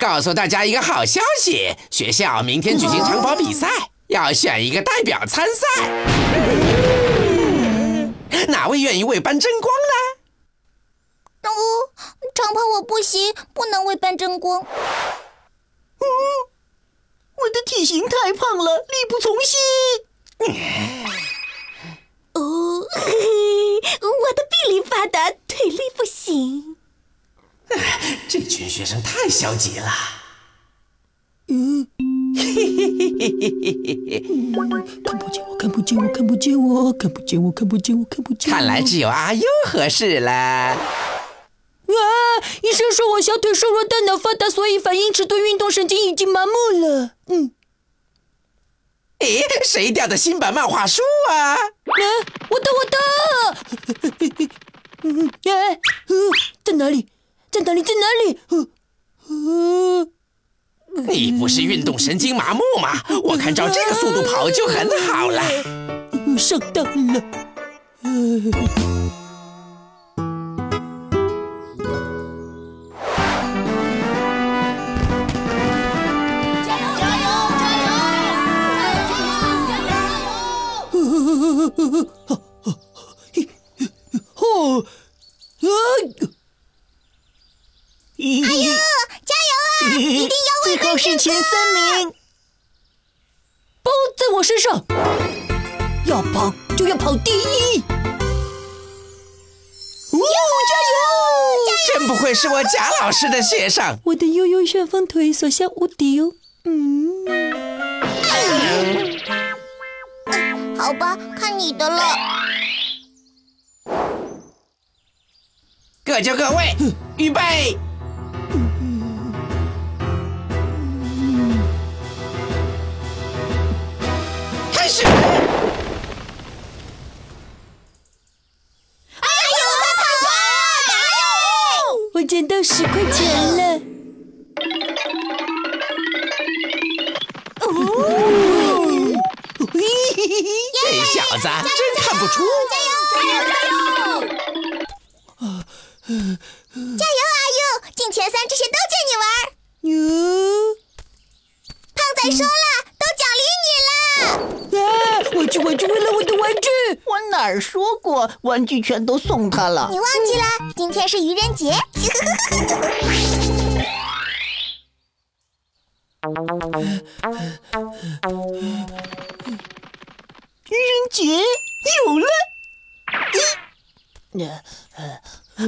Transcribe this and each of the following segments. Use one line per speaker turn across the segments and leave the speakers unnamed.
告诉大家一个好消息，学校明天举行长跑比赛，要选一个代表参赛。哪位愿意为班争光呢？
哦，长跑我不行，不能为班争光。
我的体型太胖了，力不从心。
哦，我的臂力发达，腿力不行。
这群学生太消极了。
嗯，嘿嘿嘿嘿嘿嘿嘿看不见我，看不见我，看不见我，看不见我，看不见我，看不见。
看来只有阿优合适了。啊！
医生说我小腿瘦弱，大脑发达，所以反应迟钝，运动神经已经麻木了。嗯。
诶，谁掉的新版漫画书啊？
啊，我的，我的。嗯，哎，在哪里？在哪里？在哪里？
你不是运动神经麻木吗？我看照这个速度跑就很好了。
上当了。
哎呦，加油啊！一定要为
最后是前三名。包在我身上，要跑就要跑第一。
哦，加
油！真不愧是我贾老师的学生。
我的悠悠旋风腿所向无敌哦。嗯。
好吧，看你的了。
各就各位，预备，
哎呦，快跑啊！加油！
我捡到十块钱了。
哦，这小子真看不出。
加油！加油！加油！加油！进前三，这些都借你玩。
哟，
胖仔说
具，玩具，为了我的玩具。
我哪儿说过，玩具全都送他了？
你忘记了，今天是愚人节。
愚人节有了。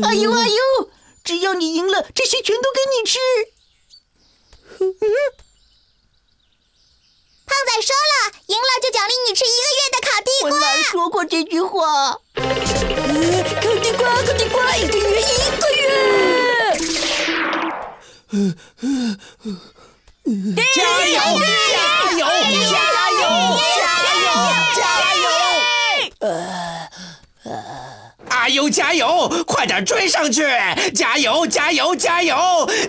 哎呦哎呦！只要你赢了，这些全都给你吃。
胖仔说了，赢了就奖励你吃一个月的烤地瓜。
我哪说过这句话？
烤地瓜，烤地瓜，一个月一个月。
加油！加油！加油！加油！加油！阿优加油！快点追上去！加油！加油！加油！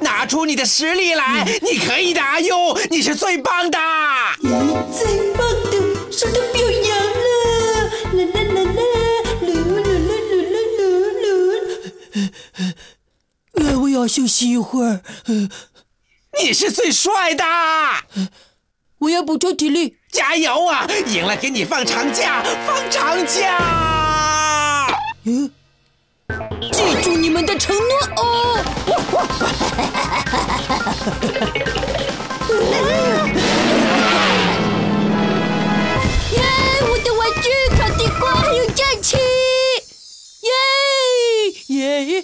拿出你的实力来！你可以的，阿优，你是最棒的！
最棒的，收到休息一会儿。
你是最帅的！
我要补充体力。
加油啊！赢了给你放长假，放长假！
嗯，记住你们的承诺哦！耶！我的玩具烤地瓜还有假期！耶耶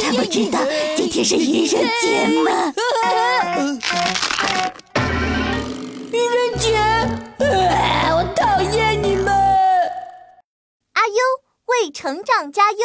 他不知道今天是愚人节吗？
愚人节！我讨厌你们！
阿优为成长加油。